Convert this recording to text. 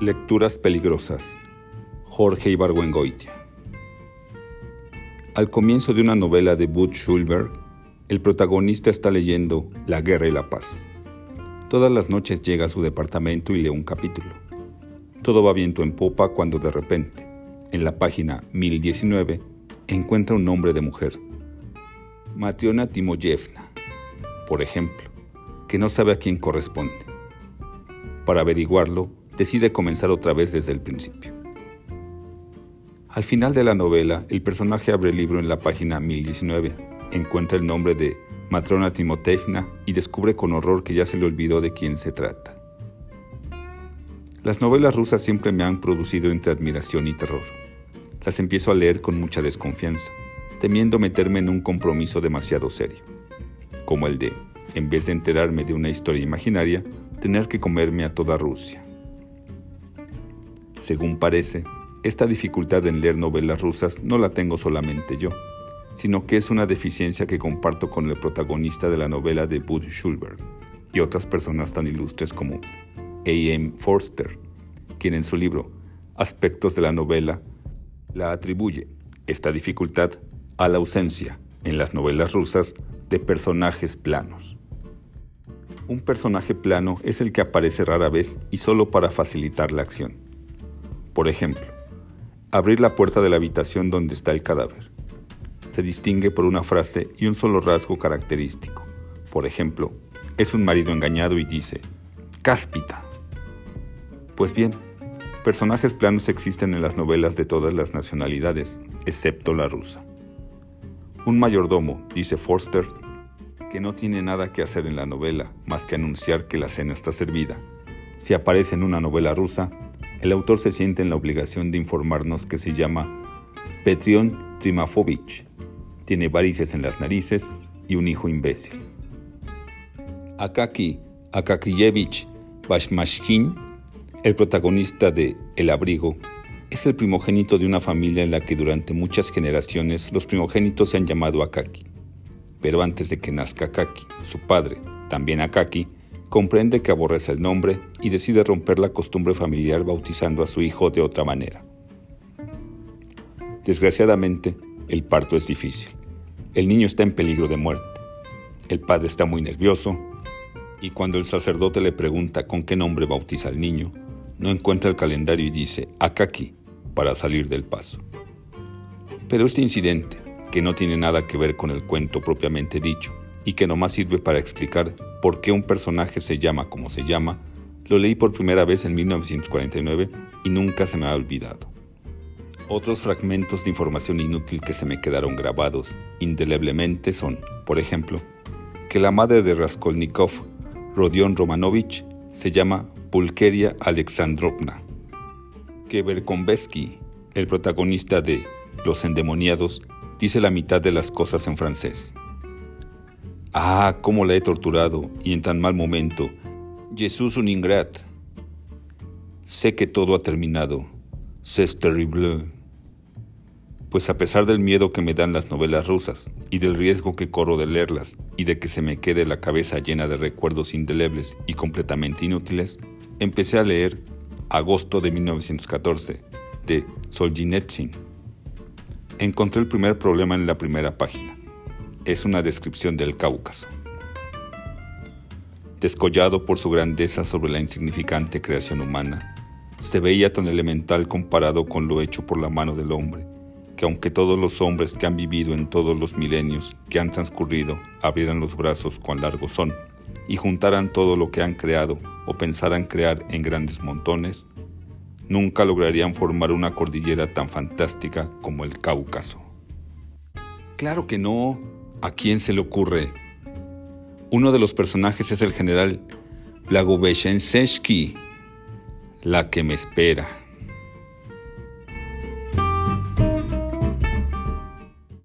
Lecturas peligrosas. Jorge Ibargüengoitia. Al comienzo de una novela de Butch Schulberg, el protagonista está leyendo La guerra y la paz. Todas las noches llega a su departamento y lee un capítulo. Todo va viento en popa cuando de repente, en la página 1019, encuentra un nombre de mujer. Mationa Timoyevna, por ejemplo, que no sabe a quién corresponde. Para averiguarlo, decide comenzar otra vez desde el principio. Al final de la novela, el personaje abre el libro en la página 1019, encuentra el nombre de Matrona Timotevna y descubre con horror que ya se le olvidó de quién se trata. Las novelas rusas siempre me han producido entre admiración y terror. Las empiezo a leer con mucha desconfianza, temiendo meterme en un compromiso demasiado serio, como el de, en vez de enterarme de una historia imaginaria, tener que comerme a toda Rusia. Según parece, esta dificultad en leer novelas rusas no la tengo solamente yo, sino que es una deficiencia que comparto con el protagonista de la novela de Bud Schulberg y otras personas tan ilustres como A. M. Forster, quien en su libro Aspectos de la novela la atribuye esta dificultad a la ausencia en las novelas rusas de personajes planos. Un personaje plano es el que aparece rara vez y solo para facilitar la acción. Por ejemplo, abrir la puerta de la habitación donde está el cadáver se distingue por una frase y un solo rasgo característico. Por ejemplo, es un marido engañado y dice, cáspita. Pues bien, personajes planos existen en las novelas de todas las nacionalidades, excepto la rusa. Un mayordomo, dice Forster, que no tiene nada que hacer en la novela más que anunciar que la cena está servida. Si aparece en una novela rusa, el autor se siente en la obligación de informarnos que se llama Petrion Trimafovich tiene varices en las narices y un hijo imbécil. Akaki Akakiyevich Bashmashkin, el protagonista de El abrigo, es el primogénito de una familia en la que durante muchas generaciones los primogénitos se han llamado Akaki. Pero antes de que nazca Akaki, su padre, también Akaki, comprende que aborrece el nombre y decide romper la costumbre familiar bautizando a su hijo de otra manera. Desgraciadamente, el parto es difícil. El niño está en peligro de muerte. El padre está muy nervioso y cuando el sacerdote le pregunta con qué nombre bautiza al niño, no encuentra el calendario y dice Akaki para salir del paso. Pero este incidente, que no tiene nada que ver con el cuento propiamente dicho y que nomás sirve para explicar por qué un personaje se llama como se llama, lo leí por primera vez en 1949 y nunca se me ha olvidado. Otros fragmentos de información inútil que se me quedaron grabados indeleblemente son, por ejemplo, que la madre de Raskolnikov, Rodion Romanovich, se llama Pulkeria Alexandrovna, que Berkonvesky, el protagonista de Los endemoniados, dice la mitad de las cosas en francés. Ah, cómo la he torturado y en tan mal momento. Jesús un ingrat. Sé que todo ha terminado. C'est terrible pues a pesar del miedo que me dan las novelas rusas y del riesgo que corro de leerlas y de que se me quede la cabeza llena de recuerdos indelebles y completamente inútiles, empecé a leer Agosto de 1914 de Solzhenitsyn. Encontré el primer problema en la primera página. Es una descripción del Cáucaso. Descollado por su grandeza sobre la insignificante creación humana, se veía tan elemental comparado con lo hecho por la mano del hombre que aunque todos los hombres que han vivido en todos los milenios que han transcurrido abrieran los brazos cuán largos son y juntaran todo lo que han creado o pensaran crear en grandes montones, nunca lograrían formar una cordillera tan fantástica como el Cáucaso. Claro que no. ¿A quién se le ocurre? Uno de los personajes es el general Blagoveshensky, la que me espera.